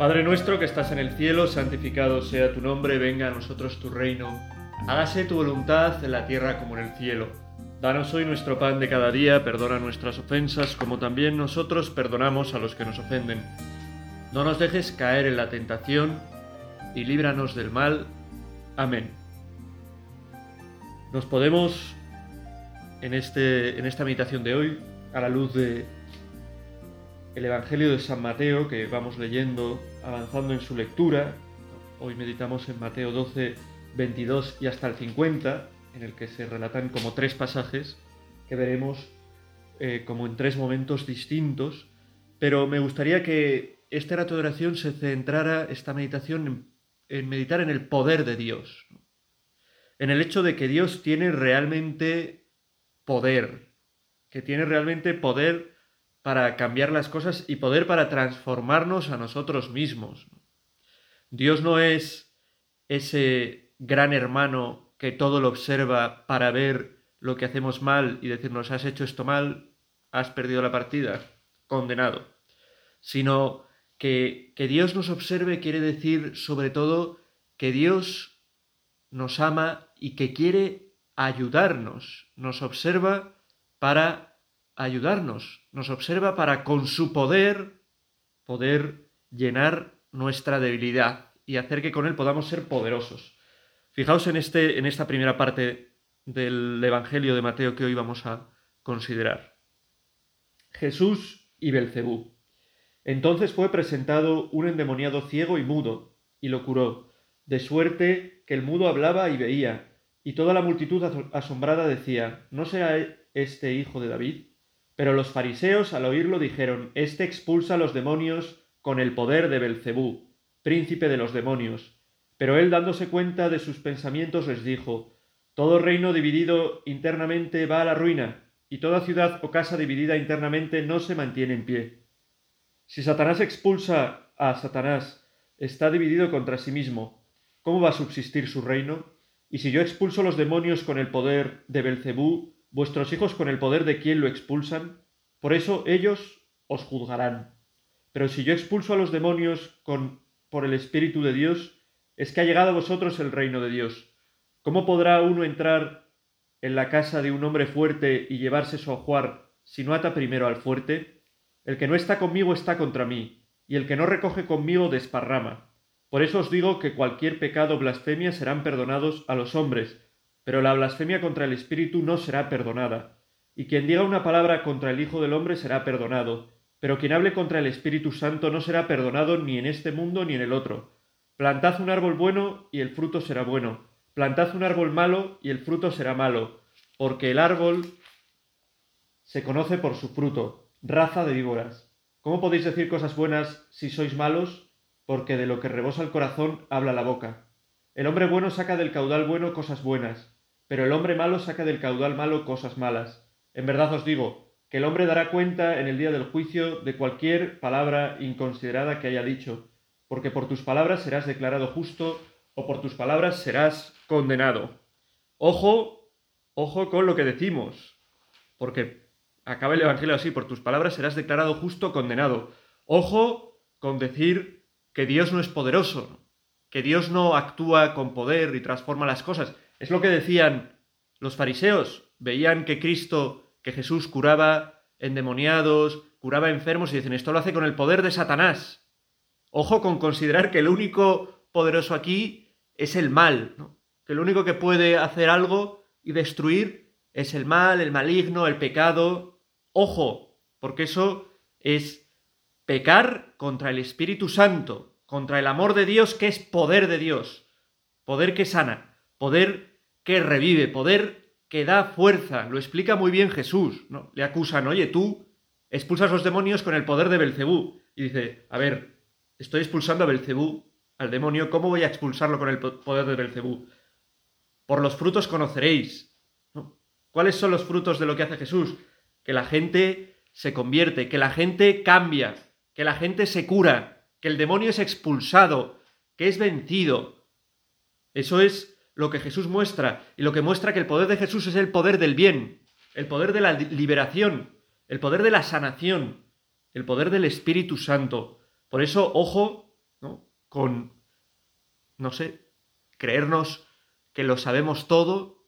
Padre nuestro que estás en el cielo, santificado sea tu nombre, venga a nosotros tu reino. Hágase tu voluntad en la tierra como en el cielo. Danos hoy nuestro pan de cada día, perdona nuestras ofensas como también nosotros perdonamos a los que nos ofenden. No nos dejes caer en la tentación y líbranos del mal. Amén. Nos podemos, en, este, en esta meditación de hoy, a la luz de el Evangelio de San Mateo que vamos leyendo, avanzando en su lectura. Hoy meditamos en Mateo 12, 22 y hasta el 50, en el que se relatan como tres pasajes que veremos eh, como en tres momentos distintos. Pero me gustaría que este rato de oración se centrara, esta meditación, en, en meditar en el poder de Dios. En el hecho de que Dios tiene realmente poder, que tiene realmente poder para cambiar las cosas y poder para transformarnos a nosotros mismos. Dios no es ese gran hermano que todo lo observa para ver lo que hacemos mal y decirnos has hecho esto mal, has perdido la partida, condenado. Sino que, que Dios nos observe quiere decir sobre todo que Dios nos ama y que quiere ayudarnos, nos observa para ayudarnos, nos observa para con su poder poder llenar nuestra debilidad y hacer que con él podamos ser poderosos. Fijaos en, este, en esta primera parte del Evangelio de Mateo que hoy vamos a considerar. Jesús y Belcebú. Entonces fue presentado un endemoniado ciego y mudo, y lo curó, de suerte que el mudo hablaba y veía, y toda la multitud asombrada decía, ¿no será este hijo de David? Pero los fariseos al oírlo dijeron, Este expulsa a los demonios con el poder de Belcebú, príncipe de los demonios. Pero él dándose cuenta de sus pensamientos les dijo, Todo reino dividido internamente va a la ruina, y toda ciudad o casa dividida internamente no se mantiene en pie. Si Satanás expulsa a Satanás, está dividido contra sí mismo. ¿Cómo va a subsistir su reino? Y si yo expulso los demonios con el poder de Belcebú, vuestros hijos con el poder de quien lo expulsan, por eso ellos os juzgarán. Pero si yo expulso a los demonios con por el Espíritu de Dios, es que ha llegado a vosotros el reino de Dios. ¿Cómo podrá uno entrar en la casa de un hombre fuerte y llevarse su ajuar si no ata primero al fuerte? El que no está conmigo está contra mí, y el que no recoge conmigo desparrama. Por eso os digo que cualquier pecado o blasfemia serán perdonados a los hombres, pero la blasfemia contra el Espíritu no será perdonada. Y quien diga una palabra contra el Hijo del Hombre será perdonado, pero quien hable contra el Espíritu Santo no será perdonado ni en este mundo ni en el otro. Plantad un árbol bueno y el fruto será bueno. Plantad un árbol malo y el fruto será malo, porque el árbol se conoce por su fruto, raza de víboras. ¿Cómo podéis decir cosas buenas si sois malos? Porque de lo que rebosa el corazón habla la boca. El hombre bueno saca del caudal bueno cosas buenas, pero el hombre malo saca del caudal malo cosas malas. En verdad os digo, que el hombre dará cuenta en el día del juicio de cualquier palabra inconsiderada que haya dicho, porque por tus palabras serás declarado justo o por tus palabras serás condenado. Ojo, ojo con lo que decimos, porque acaba el Evangelio así, por tus palabras serás declarado justo o condenado. Ojo con decir que Dios no es poderoso, que Dios no actúa con poder y transforma las cosas. Es lo que decían los fariseos. Veían que Cristo, que Jesús curaba endemoniados, curaba enfermos y dicen, esto lo hace con el poder de Satanás. Ojo con considerar que el único poderoso aquí es el mal, que el único que puede hacer algo y destruir es el mal, el maligno, el pecado. Ojo, porque eso es pecar contra el Espíritu Santo, contra el amor de Dios que es poder de Dios, poder que sana, poder que revive, poder que da fuerza. Lo explica muy bien Jesús. ¿no? Le acusan, oye, tú expulsas los demonios con el poder de Belcebú. Y dice, a ver, estoy expulsando a Belcebú, al demonio, ¿cómo voy a expulsarlo con el poder de Belcebú? Por los frutos conoceréis. ¿Cuáles son los frutos de lo que hace Jesús? Que la gente se convierte, que la gente cambia, que la gente se cura, que el demonio es expulsado, que es vencido. Eso es lo que Jesús muestra y lo que muestra que el poder de Jesús es el poder del bien, el poder de la liberación, el poder de la sanación, el poder del Espíritu Santo. Por eso, ojo con, no sé, creernos que lo sabemos todo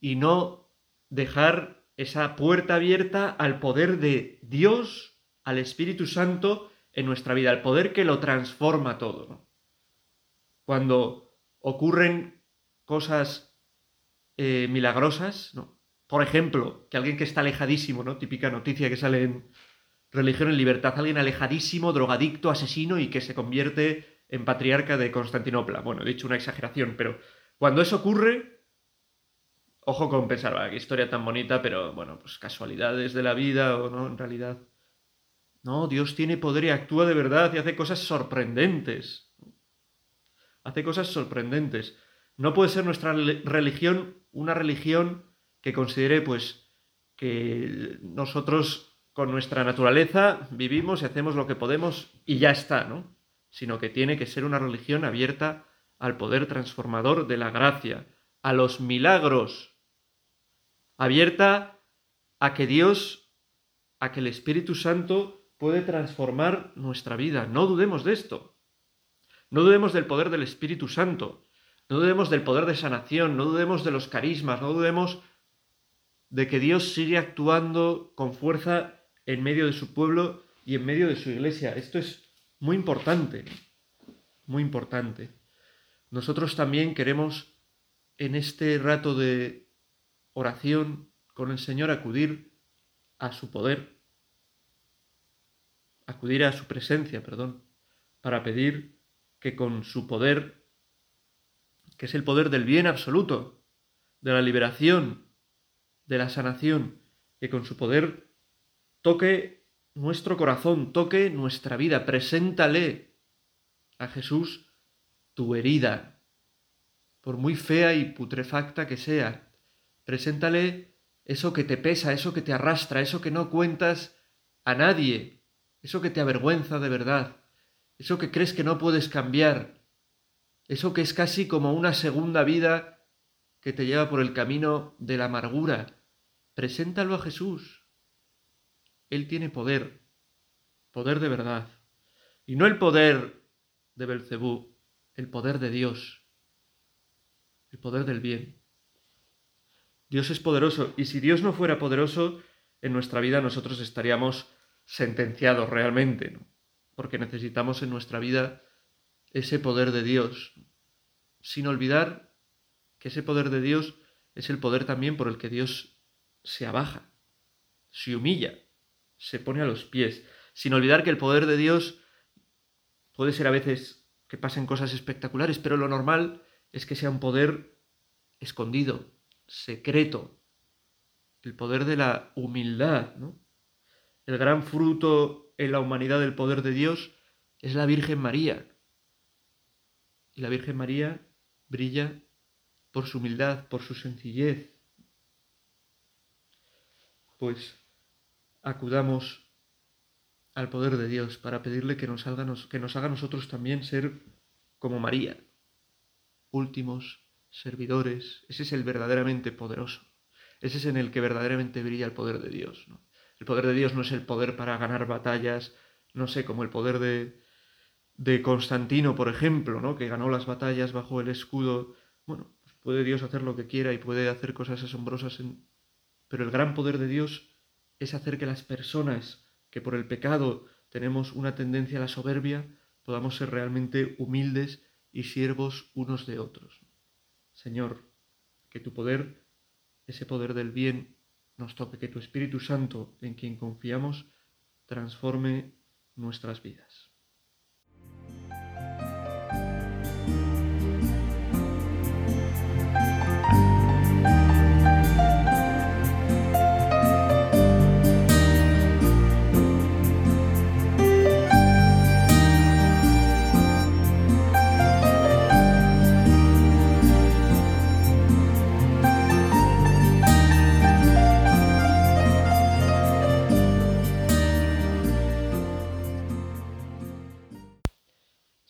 y no dejar esa puerta abierta al poder de Dios, al Espíritu Santo en nuestra vida, al poder que lo transforma todo. Cuando ocurren cosas eh, milagrosas, ¿no? Por ejemplo, que alguien que está alejadísimo, ¿no? Típica noticia que sale en Religión en Libertad, alguien alejadísimo, drogadicto, asesino y que se convierte en patriarca de Constantinopla. Bueno, he dicho una exageración, pero cuando eso ocurre, ojo con pensar, qué historia tan bonita, pero bueno, pues casualidades de la vida o no, en realidad. No, Dios tiene poder y actúa de verdad y hace cosas sorprendentes. Hace cosas sorprendentes. No puede ser nuestra religión una religión que considere, pues, que nosotros con nuestra naturaleza vivimos y hacemos lo que podemos y ya está, ¿no? Sino que tiene que ser una religión abierta al poder transformador de la gracia, a los milagros, abierta a que Dios, a que el Espíritu Santo puede transformar nuestra vida. No dudemos de esto. No dudemos del poder del Espíritu Santo. No dudemos del poder de sanación. No dudemos de los carismas. No dudemos de que Dios sigue actuando con fuerza en medio de su pueblo y en medio de su iglesia. Esto es muy importante. Muy importante nosotros también queremos en este rato de oración con el Señor acudir a su poder, acudir a su presencia, perdón, para pedir que con su poder, que es el poder del bien absoluto, de la liberación, de la sanación, que con su poder toque nuestro corazón, toque nuestra vida, preséntale a Jesús tu herida, por muy fea y putrefacta que sea. Preséntale eso que te pesa, eso que te arrastra, eso que no cuentas a nadie, eso que te avergüenza de verdad, eso que crees que no puedes cambiar, eso que es casi como una segunda vida que te lleva por el camino de la amargura. Preséntalo a Jesús. Él tiene poder, poder de verdad, y no el poder de Belcebú, el poder de Dios, el poder del bien. Dios es poderoso y si Dios no fuera poderoso, en nuestra vida nosotros estaríamos sentenciados realmente, ¿no? porque necesitamos en nuestra vida ese poder de Dios, sin olvidar que ese poder de Dios es el poder también por el que Dios se abaja, se humilla, se pone a los pies, sin olvidar que el poder de Dios puede ser a veces que pasen cosas espectaculares, pero lo normal es que sea un poder escondido, secreto, el poder de la humildad, ¿no? El gran fruto en la humanidad del poder de Dios es la Virgen María. Y la Virgen María brilla por su humildad, por su sencillez. Pues acudamos al poder de Dios para pedirle que nos, haga, nosotros también ser como María, últimos servidores. Ese es el verdaderamente poderoso. Ese es en el que verdaderamente brilla el poder de Dios. El poder de Dios no es el poder para ganar batallas, no sé, como el poder de, de Constantino, por ejemplo, ¿no? que ganó las batallas bajo el escudo. Bueno, pues puede Dios hacer lo que quiera y puede hacer cosas asombrosas, en... pero el gran poder de Dios es hacer que las personas que por el pecado tenemos una tendencia a la soberbia, podamos ser realmente humildes y siervos unos de otros. Señor, que tu poder, ese poder del bien, nos toque, que tu Espíritu Santo, en quien confiamos, transforme nuestras vidas.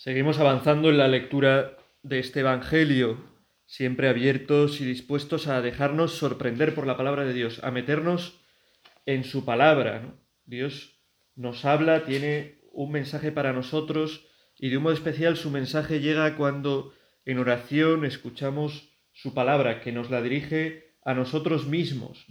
Seguimos avanzando en la lectura de este Evangelio, siempre abiertos y dispuestos a dejarnos sorprender por la palabra de Dios, a meternos en su palabra. Dios nos habla, tiene un mensaje para nosotros y de un modo especial su mensaje llega cuando en oración escuchamos su palabra que nos la dirige a nosotros mismos,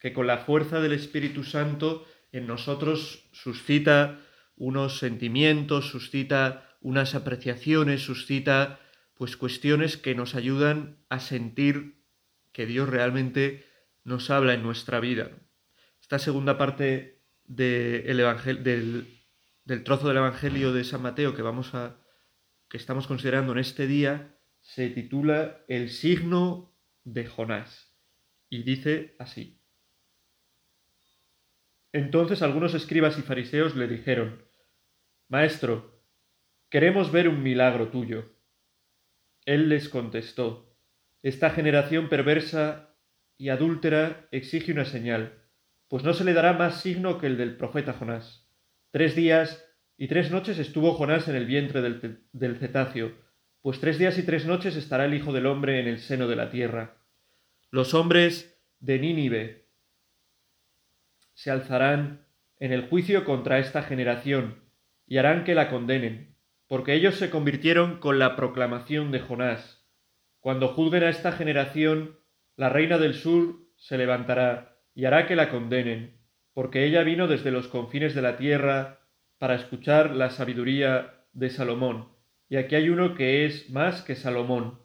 que con la fuerza del Espíritu Santo en nosotros suscita unos sentimientos, suscita unas apreciaciones, suscita pues cuestiones que nos ayudan a sentir que Dios realmente nos habla en nuestra vida. Esta segunda parte del, del trozo del Evangelio de San Mateo que vamos a que estamos considerando en este día se titula El signo de Jonás y dice así. Entonces algunos escribas y fariseos le dijeron, Maestro, queremos ver un milagro tuyo. Él les contestó, Esta generación perversa y adúltera exige una señal, pues no se le dará más signo que el del profeta Jonás. Tres días y tres noches estuvo Jonás en el vientre del, del cetáceo, pues tres días y tres noches estará el Hijo del Hombre en el seno de la tierra. Los hombres de Nínive se alzarán en el juicio contra esta generación y harán que la condenen, porque ellos se convirtieron con la proclamación de Jonás. Cuando juzguen a esta generación, la reina del sur se levantará y hará que la condenen, porque ella vino desde los confines de la tierra para escuchar la sabiduría de Salomón y aquí hay uno que es más que Salomón.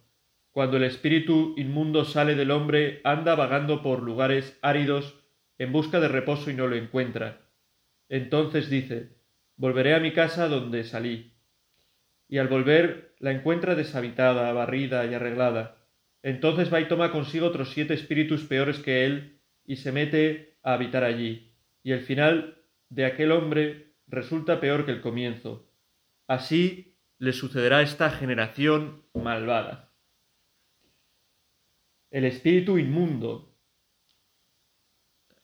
Cuando el espíritu inmundo sale del hombre, anda vagando por lugares áridos en busca de reposo y no lo encuentra. Entonces dice, volveré a mi casa donde salí. Y al volver la encuentra deshabitada, barrida y arreglada. Entonces va y toma consigo otros siete espíritus peores que él y se mete a habitar allí. Y el final de aquel hombre resulta peor que el comienzo. Así le sucederá a esta generación malvada. El espíritu inmundo.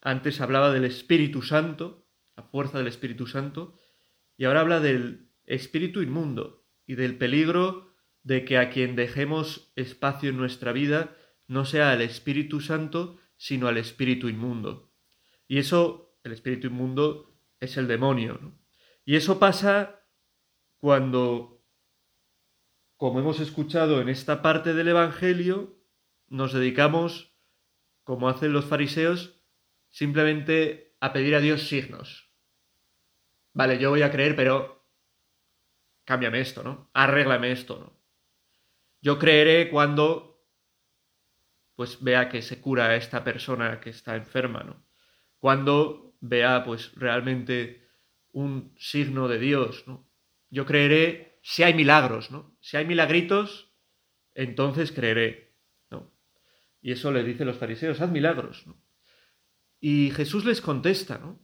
Antes hablaba del Espíritu Santo, la fuerza del Espíritu Santo, y ahora habla del espíritu inmundo y del peligro de que a quien dejemos espacio en nuestra vida no sea el Espíritu Santo, sino al espíritu inmundo. Y eso, el espíritu inmundo, es el demonio. Y eso pasa cuando como hemos escuchado en esta parte del Evangelio, nos dedicamos, como hacen los fariseos, simplemente a pedir a Dios signos. Vale, yo voy a creer, pero cámbiame esto, ¿no? Arréglame esto, ¿no? Yo creeré cuando pues vea que se cura a esta persona que está enferma, ¿no? Cuando vea pues realmente un signo de Dios, ¿no? Yo creeré si hay milagros, ¿no? Si hay milagritos, entonces creeré, ¿no? Y eso le dicen los fariseos, haz milagros. Y Jesús les contesta, ¿no?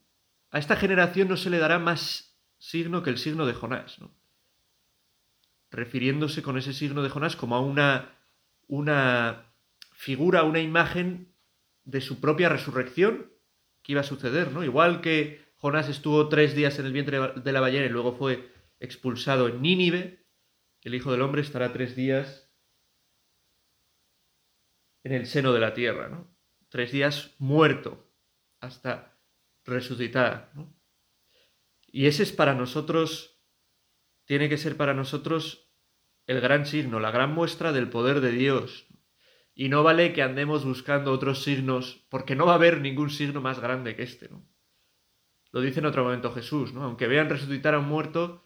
A esta generación no se le dará más signo que el signo de Jonás, ¿no? Refiriéndose con ese signo de Jonás como a una, una figura, una imagen de su propia resurrección que iba a suceder, ¿no? Igual que Jonás estuvo tres días en el vientre de la ballena y luego fue expulsado en Nínive, el Hijo del Hombre estará tres días en el seno de la tierra, ¿no? Tres días muerto hasta resucitar, Y ese es para nosotros, tiene que ser para nosotros el gran signo, la gran muestra del poder de Dios. Y no vale que andemos buscando otros signos, porque no va a haber ningún signo más grande que este, ¿no? Lo dice en otro momento Jesús, ¿no? Aunque vean resucitar a un muerto,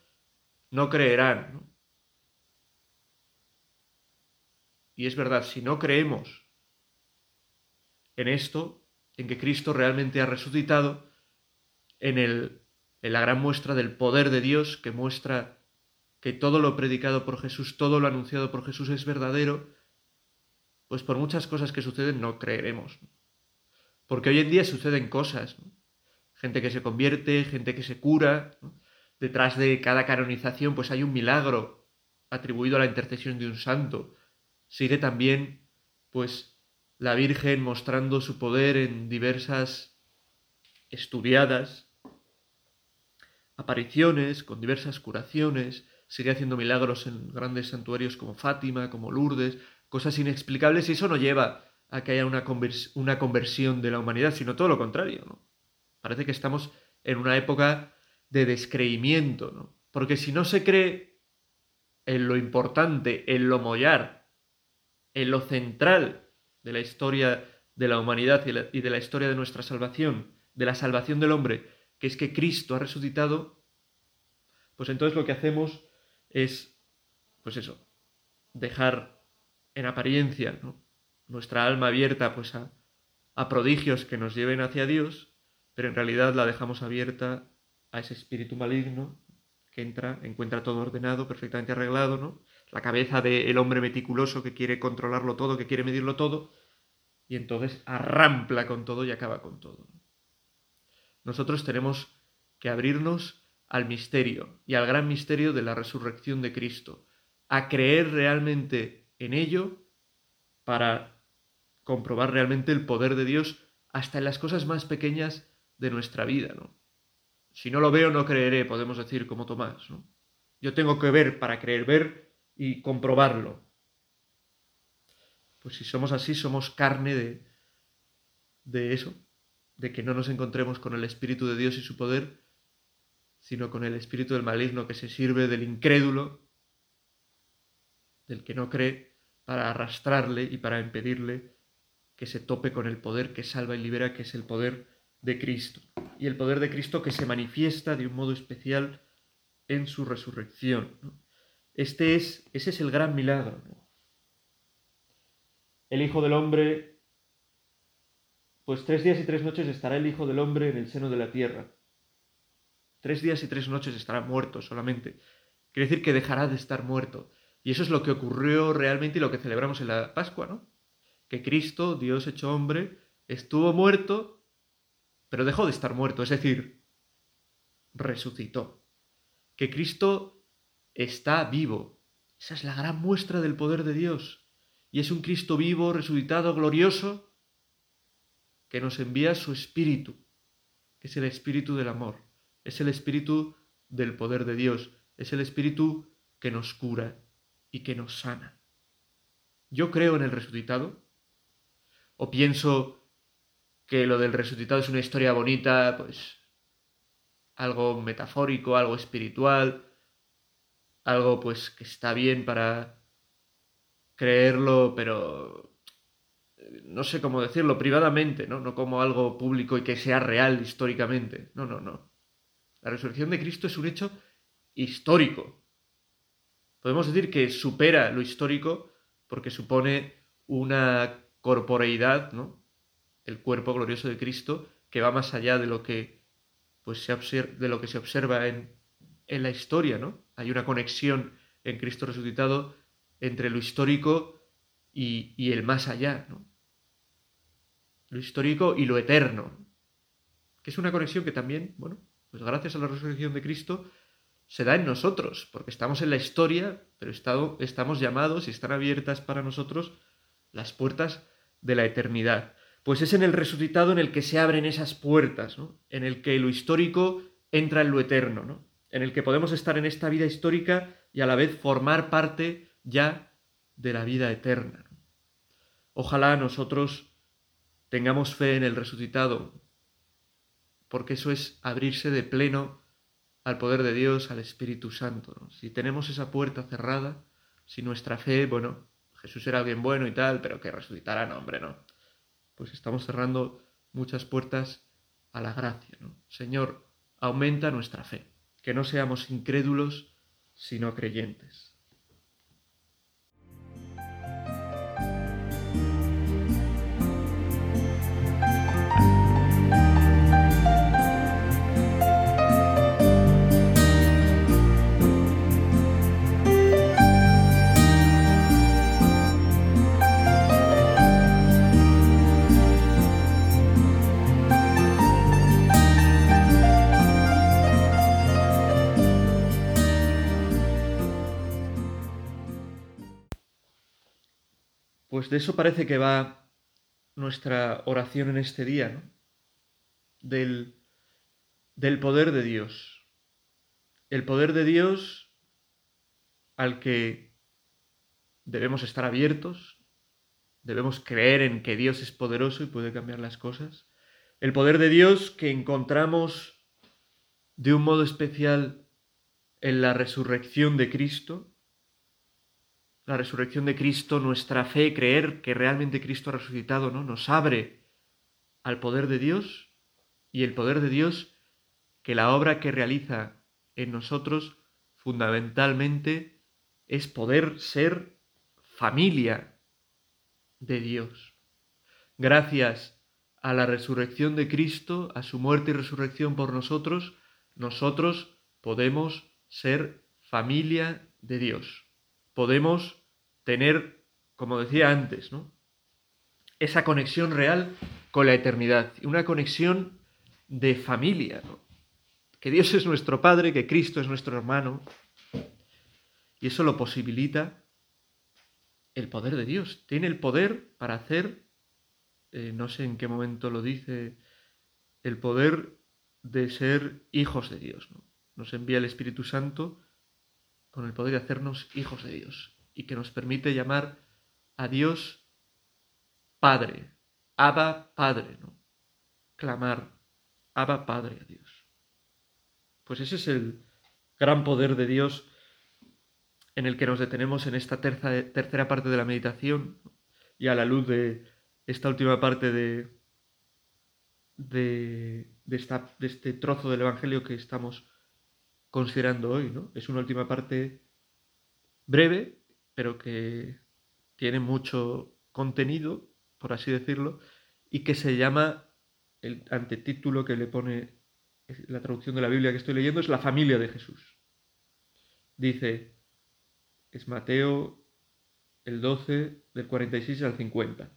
no creerán. Y es verdad, si no creemos en esto, en que Cristo realmente ha resucitado, en, el, en la gran muestra del poder de Dios que muestra que todo lo predicado por Jesús, todo lo anunciado por Jesús es verdadero, pues por muchas cosas que suceden no creeremos. Porque hoy en día suceden cosas, gente que se convierte, gente que se cura, detrás de cada canonización pues hay un milagro atribuido a la intercesión de un santo. Sigue también pues la Virgen mostrando su poder en diversas estudiadas apariciones, con diversas curaciones, sigue haciendo milagros en grandes santuarios como Fátima, como Lourdes, cosas inexplicables y eso no lleva a que haya una, una conversión de la humanidad, sino todo lo contrario. ¿no? Parece que estamos en una época de descreimiento, ¿no? Porque si no se cree en lo importante, en lo mollar, en lo central de la historia de la humanidad y de la historia de nuestra salvación, de la salvación del hombre, que es que Cristo ha resucitado, pues entonces lo que hacemos es, pues eso, dejar en apariencia nuestra alma abierta pues a, a prodigios que nos lleven hacia Dios, pero en realidad la dejamos abierta a ese espíritu maligno que entra, encuentra todo ordenado, perfectamente arreglado, ¿no? La cabeza del hombre meticuloso que quiere controlarlo todo, que quiere medirlo todo, y entonces arrampla con todo y acaba con todo. Nosotros tenemos que abrirnos al misterio y al gran misterio de la resurrección de Cristo, a creer realmente en ello para comprobar realmente el poder de Dios hasta en las cosas más pequeñas de nuestra vida, ¿no? Si no lo veo, no creeré, podemos decir como Tomás, ¿no? Yo tengo que ver para creer, ver y comprobarlo. Pues si somos así, somos carne de, de eso, de que no nos encontremos con el Espíritu de Dios y su poder, sino con el espíritu del maligno que se sirve del incrédulo, del que no cree, para arrastrarle y para impedirle que se tope con el poder que salva y libera, que es el poder de Cristo. Y el poder de Cristo que se manifiesta de un modo especial en su resurrección. Este es, ese es el gran milagro. El Hijo del Hombre, pues tres días y tres noches estará el Hijo del Hombre en el seno de la tierra. Tres días y tres noches estará muerto solamente. Quiere decir que dejará de estar muerto. Y eso es lo que ocurrió realmente y lo que celebramos en la Pascua, ¿no? Que Cristo, Dios hecho hombre, estuvo muerto, pero dejó de estar muerto, es decir, resucitó. Que Cristo está vivo. Esa es la gran muestra del poder de Dios y es un Cristo vivo, resucitado, glorioso, que nos envía su espíritu, que es el espíritu del amor, es el espíritu del poder de Dios, es el espíritu que nos cura y que nos sana. Yo creo en el resucitado, o pienso que lo del resucitado es una historia bonita, pues algo metafórico, algo espiritual, algo pues que está bien para creerlo, pero eh, no sé cómo decirlo, privadamente, ¿no? No como algo público y que sea real históricamente. No, no, no. La resurrección de Cristo es un hecho histórico. Podemos decir que supera lo histórico porque supone una corporeidad, ¿no? El cuerpo glorioso de Cristo que va más allá de lo que pues se de lo que se observa en, en la historia, ¿no? Hay una conexión en Cristo resucitado entre lo histórico y, el más allá, ¿no? Lo histórico y lo eterno, que es una conexión que también, bueno, pues gracias a la resurrección de Cristo, se da en nosotros, porque estamos en la historia, pero estamos llamados y están abiertas para nosotros las puertas de la eternidad. Pues es en el resucitado en el que se abren esas puertas, ¿no? en el que lo histórico entra en lo eterno, ¿no? en el que podemos estar en esta vida histórica y a la vez formar parte ya de la vida eterna. Ojalá nosotros tengamos fe en el resucitado, porque eso es abrirse de pleno al poder de Dios, al Espíritu Santo. Si tenemos esa puerta cerrada, si nuestra fe, bueno, Jesús era alguien bueno y tal, pero que resucitará, no, hombre, no. Pues estamos cerrando muchas puertas a la gracia, ¿no? Señor, aumenta nuestra fe, que no seamos incrédulos, sino creyentes. Pues de eso parece que va nuestra oración en este día, ¿no? Del, del poder de Dios. El poder de Dios al que debemos estar abiertos, debemos creer en que Dios es poderoso y puede cambiar las cosas. El poder de Dios que encontramos de un modo especial en la resurrección de Cristo, la resurrección de Cristo, nuestra fe, creer que realmente Cristo ha resucitado, ¿no? Nos abre al poder de Dios y el poder de Dios que la obra que realiza en nosotros fundamentalmente es poder ser familia de Dios. Gracias a la resurrección de Cristo, a su muerte y resurrección por nosotros, nosotros podemos ser familia de Dios. Podemos tener, como decía antes, ¿no? esa conexión real con la eternidad, una conexión de familia, que Dios es nuestro Padre, que Cristo es nuestro hermano, y eso lo posibilita el poder de Dios. Tiene el poder para hacer, eh, no sé en qué momento lo dice, el poder de ser hijos de Dios. Nos envía el Espíritu Santo con el poder de hacernos hijos de Dios y que nos permite llamar a Dios Padre, Abba Padre, ¿no? Clamar, Abba Padre a Dios. Pues ese es el gran poder de Dios en el que nos detenemos en esta tercera parte de la meditación y a la luz de esta última parte de, de, de este trozo del Evangelio que estamos considerando hoy. ¿no? Es una última parte breve, pero que tiene mucho contenido, por así decirlo, y que se llama, el antetítulo que le pone la traducción de la Biblia que estoy leyendo, es la familia de Jesús. Dice, es Mateo el 12 del 46 al 50.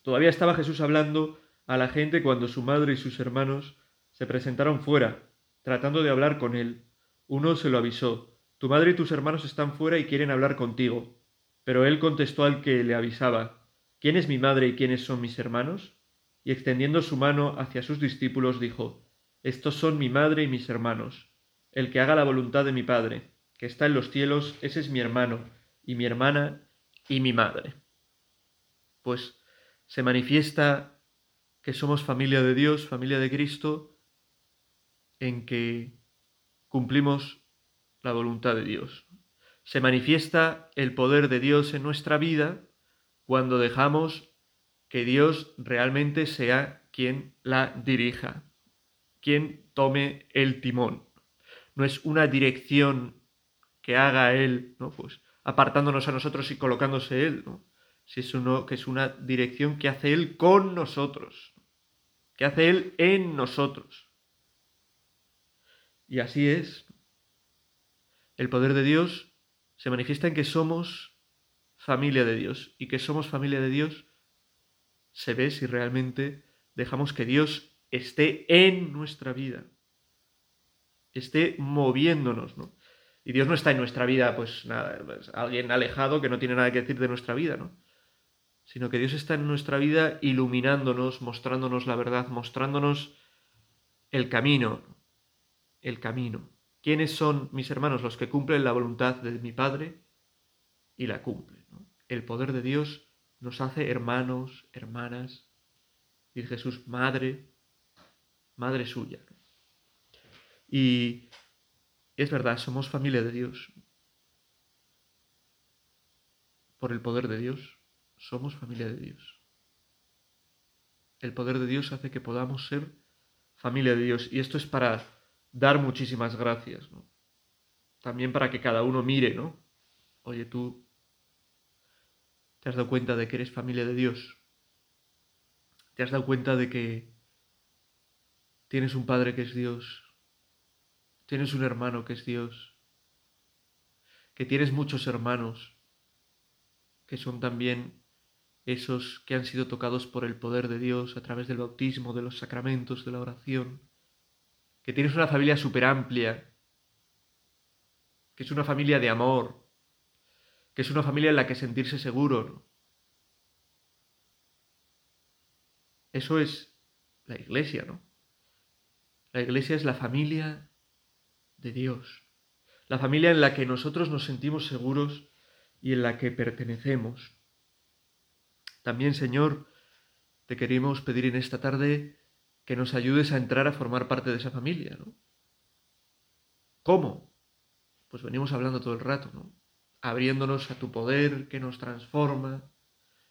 Todavía estaba Jesús hablando a la gente cuando su madre y sus hermanos se presentaron fuera, tratando de hablar con él. Uno se lo avisó, tu madre y tus hermanos están fuera y quieren hablar contigo. Pero él contestó al que le avisaba, ¿quién es mi madre y quiénes son mis hermanos? Y extendiendo su mano hacia sus discípulos dijo, Estos son mi madre y mis hermanos. El que haga la voluntad de mi Padre, que está en los cielos, ese es mi hermano, y mi hermana, y mi madre. Pues se manifiesta que somos familia de Dios, familia de Cristo, en que cumplimos la voluntad de Dios. Se manifiesta el poder de Dios en nuestra vida cuando dejamos que Dios realmente sea quien la dirija, quien tome el timón. No es una dirección que haga Él, ¿no? Pues apartándonos a nosotros y colocándose Él, ¿no? Si es uno, que es una dirección que hace Él con nosotros, que hace Él en nosotros. Y así es. El poder de Dios se manifiesta en que somos familia de Dios y que somos familia de Dios se ve si realmente dejamos que Dios esté en nuestra vida, esté moviéndonos, ¿no? Y Dios no está en nuestra vida, pues nada, pues, alguien alejado que no tiene nada que decir de nuestra vida, ¿no? Sino que Dios está en nuestra vida iluminándonos, mostrándonos la verdad, mostrándonos el camino, el camino. ¿Quiénes son mis hermanos? Los que cumplen la voluntad de mi Padre y la cumplen. El poder de Dios nos hace hermanos, hermanas, y Jesús, madre, madre suya. Y es verdad, somos familia de Dios. Por el poder de Dios, somos familia de Dios. El poder de Dios hace que podamos ser familia de Dios. Y esto es para dar muchísimas gracias, ¿no? También para que cada uno mire, ¿no? Oye, tú te has dado cuenta de que eres familia de Dios. Te has dado cuenta de que tienes un Padre que es Dios Tienes un hermano que es Dios, que tienes muchos hermanos que son también esos que han sido tocados por el poder de Dios a través del bautismo, de los sacramentos, de la oración, que tienes una familia súper amplia, que es una familia de amor, que es una familia en la que sentirse seguro. Eso es la iglesia, ¿no? La iglesia es la familia de Dios, la familia en la que nosotros nos sentimos seguros y en la que pertenecemos. También, Señor, te queremos pedir en esta tarde que nos ayudes a entrar a formar parte de esa familia, ¿no? ¿Cómo? Pues venimos hablando todo el rato, ¿no? abriéndonos a tu poder que nos transforma,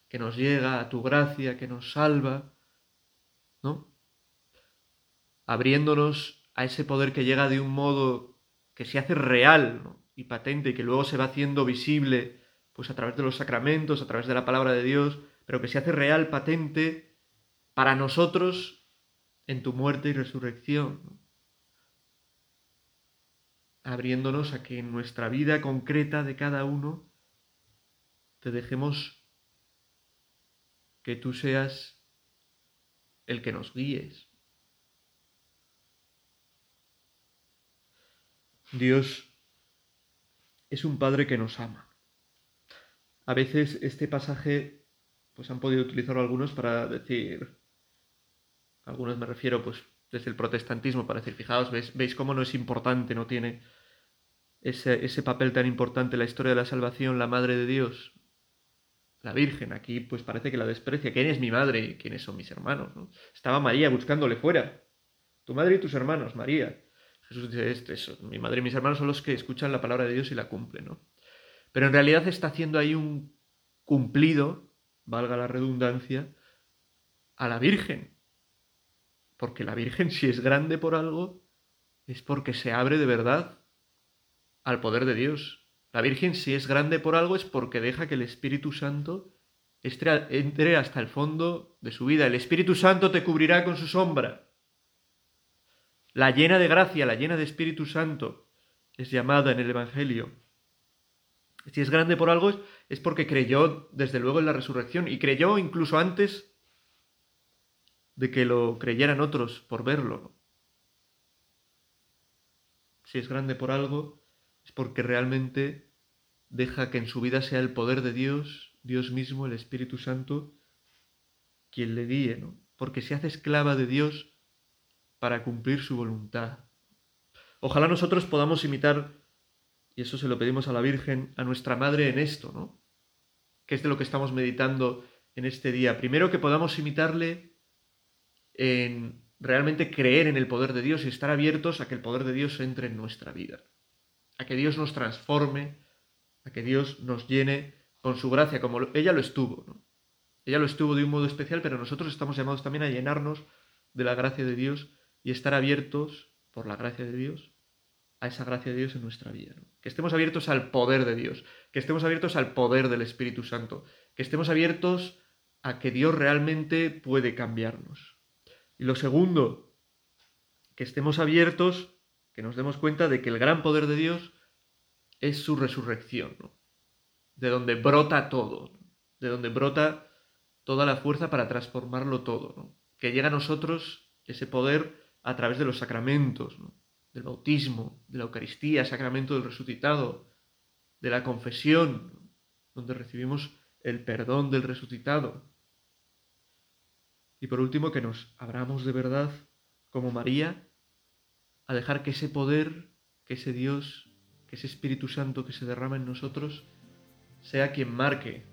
que nos llega, a tu gracia que nos salva, ¿no? Abriéndonos a ese poder que llega de un modo que se hace real y patente y que luego se va haciendo visible pues a través de los sacramentos, a través de la palabra de Dios, pero que se hace real, patente para nosotros en tu muerte y resurrección. Abriéndonos a que en nuestra vida concreta de cada uno te dejemos que tú seas el que nos guíes. Dios es un Padre que nos ama. A veces este pasaje, pues han podido utilizarlo algunos para decir, algunos me refiero pues desde el protestantismo para decir, fijaos, veis, cómo no es importante, no tiene ese, ese papel tan importante la historia de la salvación, la Madre de Dios, la Virgen. Aquí pues parece que la desprecia. ¿Quién es mi madre quiénes son mis hermanos? Estaba María buscándole fuera. Tu madre y tus hermanos, María. Jesús dice, este, eso, mi madre y mis hermanos son los que escuchan la palabra de Dios y la cumplen, ¿no? Pero en realidad está haciendo ahí un cumplido, valga la redundancia, a la Virgen. Porque la Virgen, si es grande por algo, es porque se abre de verdad al poder de Dios. La Virgen, si es grande por algo, es porque deja que el Espíritu Santo entre hasta el fondo de su vida. El Espíritu Santo te cubrirá con su sombra. La llena de gracia, la llena de Espíritu Santo, es llamada en el Evangelio si es grande por algo es porque creyó desde luego en la resurrección y creyó incluso antes de que lo creyeran otros por verlo. Si es grande por algo es porque realmente deja que en su vida sea el poder de Dios, Dios mismo, el Espíritu Santo, quien le guíe, ¿no? Porque se hace esclava de Dios para cumplir su voluntad. Ojalá nosotros podamos imitar y eso se lo pedimos a la Virgen, a nuestra Madre en esto, ¿no? Que es de lo que estamos meditando en este día. Primero que podamos imitarle en realmente creer en el poder de Dios y estar abiertos a que el poder de Dios entre en nuestra vida. A que Dios nos transforme, a que Dios nos llene con su gracia, como ella lo estuvo, ¿no? Ella lo estuvo de un modo especial, pero nosotros estamos llamados también a llenarnos de la gracia de Dios y estar abiertos por la gracia de Dios a esa gracia de Dios en nuestra vida. Que estemos abiertos al poder de Dios, que estemos abiertos al poder del Espíritu Santo, que estemos abiertos a que Dios realmente puede cambiarnos. Y lo segundo, que estemos abiertos, que nos demos cuenta de que el gran poder de Dios es su resurrección, de donde brota todo, de donde brota toda la fuerza para transformarlo todo, que llega a nosotros ese poder a través de los sacramentos, ¿no? del bautismo, de la Eucaristía, sacramento del resucitado, de la confesión, donde recibimos el perdón del resucitado. Y por último, que nos abramos de verdad, como María, a dejar que ese poder, que ese Dios, que ese Espíritu Santo que se derrama en nosotros, sea quien marque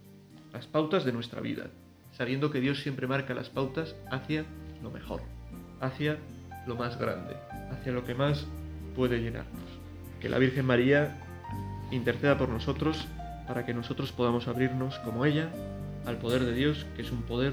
las pautas de nuestra vida, sabiendo que Dios siempre marca las pautas hacia lo mejor, hacia lo más grande, hacia lo que más puede llenarnos. Que la Virgen María interceda por nosotros para que nosotros podamos abrirnos como ella al poder de Dios, que es un poder